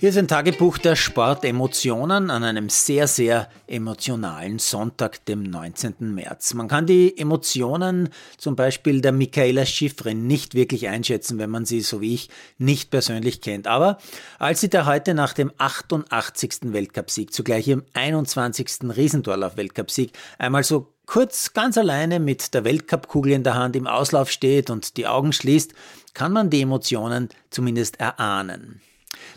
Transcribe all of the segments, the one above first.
Hier ist ein Tagebuch der Sportemotionen an einem sehr, sehr emotionalen Sonntag, dem 19. März. Man kann die Emotionen zum Beispiel der Michaela Schifrin nicht wirklich einschätzen, wenn man sie, so wie ich, nicht persönlich kennt. Aber als sie da heute nach dem 88. Weltcupsieg, zugleich ihrem 21. Riesendorlauf-Weltcupsieg, einmal so kurz ganz alleine mit der Weltcupkugel in der Hand im Auslauf steht und die Augen schließt, kann man die Emotionen zumindest erahnen.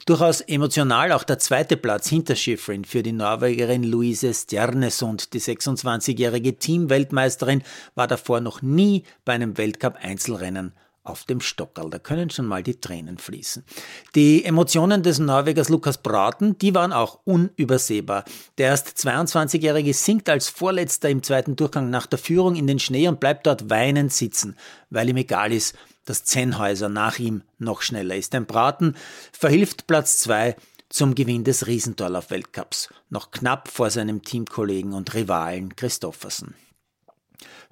Durchaus emotional auch der zweite Platz hinter Schifrin für die Norwegerin Luise Stjernesund. Die 26-jährige Teamweltmeisterin war davor noch nie bei einem Weltcup-Einzelrennen auf dem Stockerl. Da können schon mal die Tränen fließen. Die Emotionen des Norwegers Lukas Braten, die waren auch unübersehbar. Der erst 22-Jährige sinkt als Vorletzter im zweiten Durchgang nach der Führung in den Schnee und bleibt dort weinend sitzen, weil ihm egal ist, dass Zenhäuser nach ihm noch schneller ist. Ein Braten verhilft Platz zwei zum Gewinn des Riesendorlauf-Weltcups, noch knapp vor seinem Teamkollegen und Rivalen Christoffersen.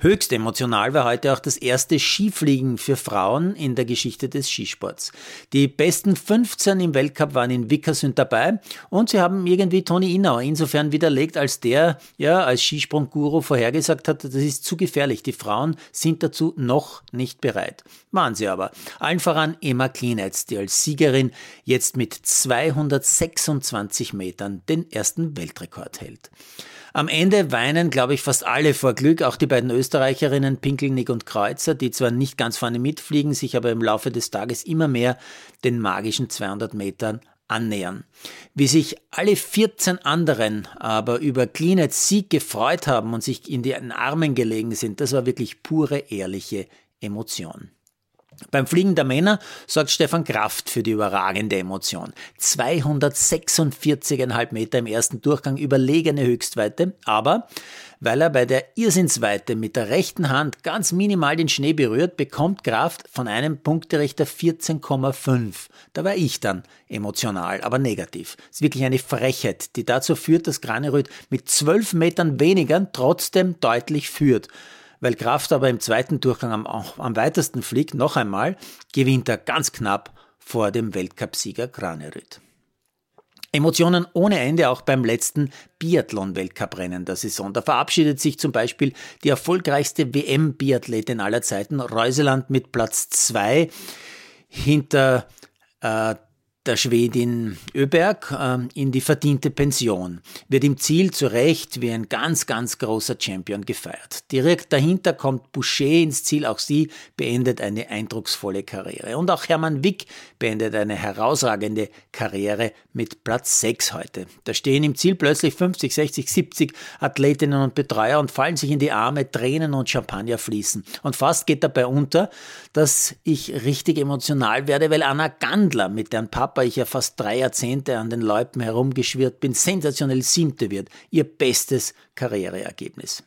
Höchst emotional war heute auch das erste Skifliegen für Frauen in der Geschichte des Skisports. Die besten 15 im Weltcup waren in Vickersund dabei und sie haben irgendwie Toni Innauer insofern widerlegt, als der ja als Skisprungguru vorhergesagt hat, das ist zu gefährlich. Die Frauen sind dazu noch nicht bereit. Waren sie aber. Allen voran Emma Klinetz, die als Siegerin jetzt mit 226 Metern den ersten Weltrekord hält. Am Ende weinen, glaube ich, fast alle vor Glück, auch die beiden Österreicherinnen Pinkelnick und Kreuzer, die zwar nicht ganz vorne mitfliegen, sich aber im Laufe des Tages immer mehr den magischen 200 Metern annähern. Wie sich alle 14 anderen aber über Klinets Sieg gefreut haben und sich in den Armen gelegen sind, das war wirklich pure ehrliche Emotion. Beim Fliegen der Männer sorgt Stefan Kraft für die überragende Emotion. 246,5 Meter im ersten Durchgang überlegene Höchstweite, aber weil er bei der Irrsinnsweite mit der rechten Hand ganz minimal den Schnee berührt, bekommt Kraft von einem Punkterichter 14,5. Da war ich dann emotional, aber negativ. Das ist wirklich eine Frechheit, die dazu führt, dass Granerüth mit 12 Metern weniger trotzdem deutlich führt. Weil Kraft aber im zweiten Durchgang am, am weitesten fliegt, noch einmal, gewinnt er ganz knapp vor dem Weltcupsieger Granerüth. Emotionen ohne Ende auch beim letzten Biathlon-Weltcuprennen der Saison. Da verabschiedet sich zum Beispiel die erfolgreichste WM-Biathletin aller Zeiten, Reuseland mit Platz zwei hinter äh, der Schwedin Öberg äh, in die verdiente Pension, wird im Ziel zu Recht wie ein ganz, ganz großer Champion gefeiert. Direkt dahinter kommt Boucher ins Ziel, auch sie beendet eine eindrucksvolle Karriere. Und auch Hermann Wick beendet eine herausragende Karriere mit Platz 6 heute. Da stehen im Ziel plötzlich 50, 60, 70 Athletinnen und Betreuer und fallen sich in die Arme, Tränen und Champagner fließen. Und fast geht dabei unter, dass ich richtig emotional werde, weil Anna Gandler, mit deren Papa Papa ich ja fast drei Jahrzehnte an den Läupen herumgeschwirrt bin, sensationell siebte wird. Ihr bestes Karriereergebnis.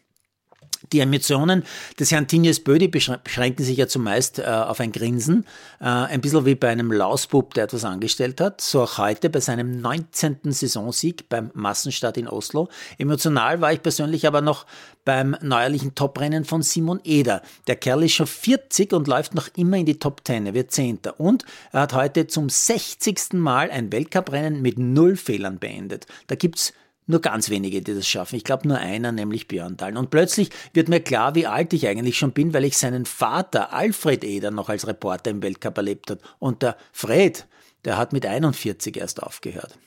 Die Emotionen des Herrn Tinius Bödi beschränken sich ja zumeist äh, auf ein Grinsen, äh, ein bisschen wie bei einem Lausbub, der etwas angestellt hat. So auch heute bei seinem 19. Saisonsieg beim Massenstart in Oslo. Emotional war ich persönlich aber noch beim neuerlichen Toprennen von Simon Eder. Der Kerl ist schon 40 und läuft noch immer in die Top 10. Er wird Zehnter. Und er hat heute zum 60. Mal ein Weltcuprennen mit null Fehlern beendet. Da gibt's nur ganz wenige, die das schaffen. Ich glaube nur einer, nämlich Björn Dahl. Und plötzlich wird mir klar, wie alt ich eigentlich schon bin, weil ich seinen Vater Alfred Eder noch als Reporter im Weltcup erlebt habe. Und der Fred, der hat mit 41 erst aufgehört.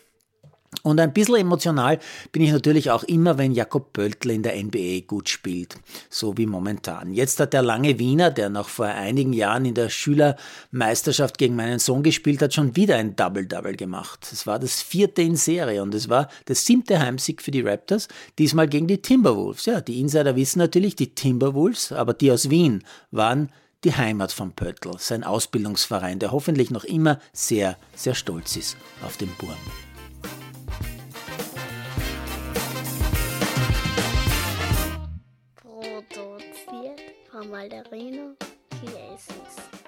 Und ein bisschen emotional bin ich natürlich auch immer, wenn Jakob Pöltl in der NBA gut spielt, so wie momentan. Jetzt hat der lange Wiener, der noch vor einigen Jahren in der Schülermeisterschaft gegen meinen Sohn gespielt hat, schon wieder ein Double-Double gemacht. Es war das vierte in Serie und es war der siebte Heimsieg für die Raptors, diesmal gegen die Timberwolves. Ja, die Insider wissen natürlich, die Timberwolves, aber die aus Wien waren die Heimat von Pöttl, sein Ausbildungsverein, der hoffentlich noch immer sehr, sehr stolz ist auf den Burm. Malderino Chiesens.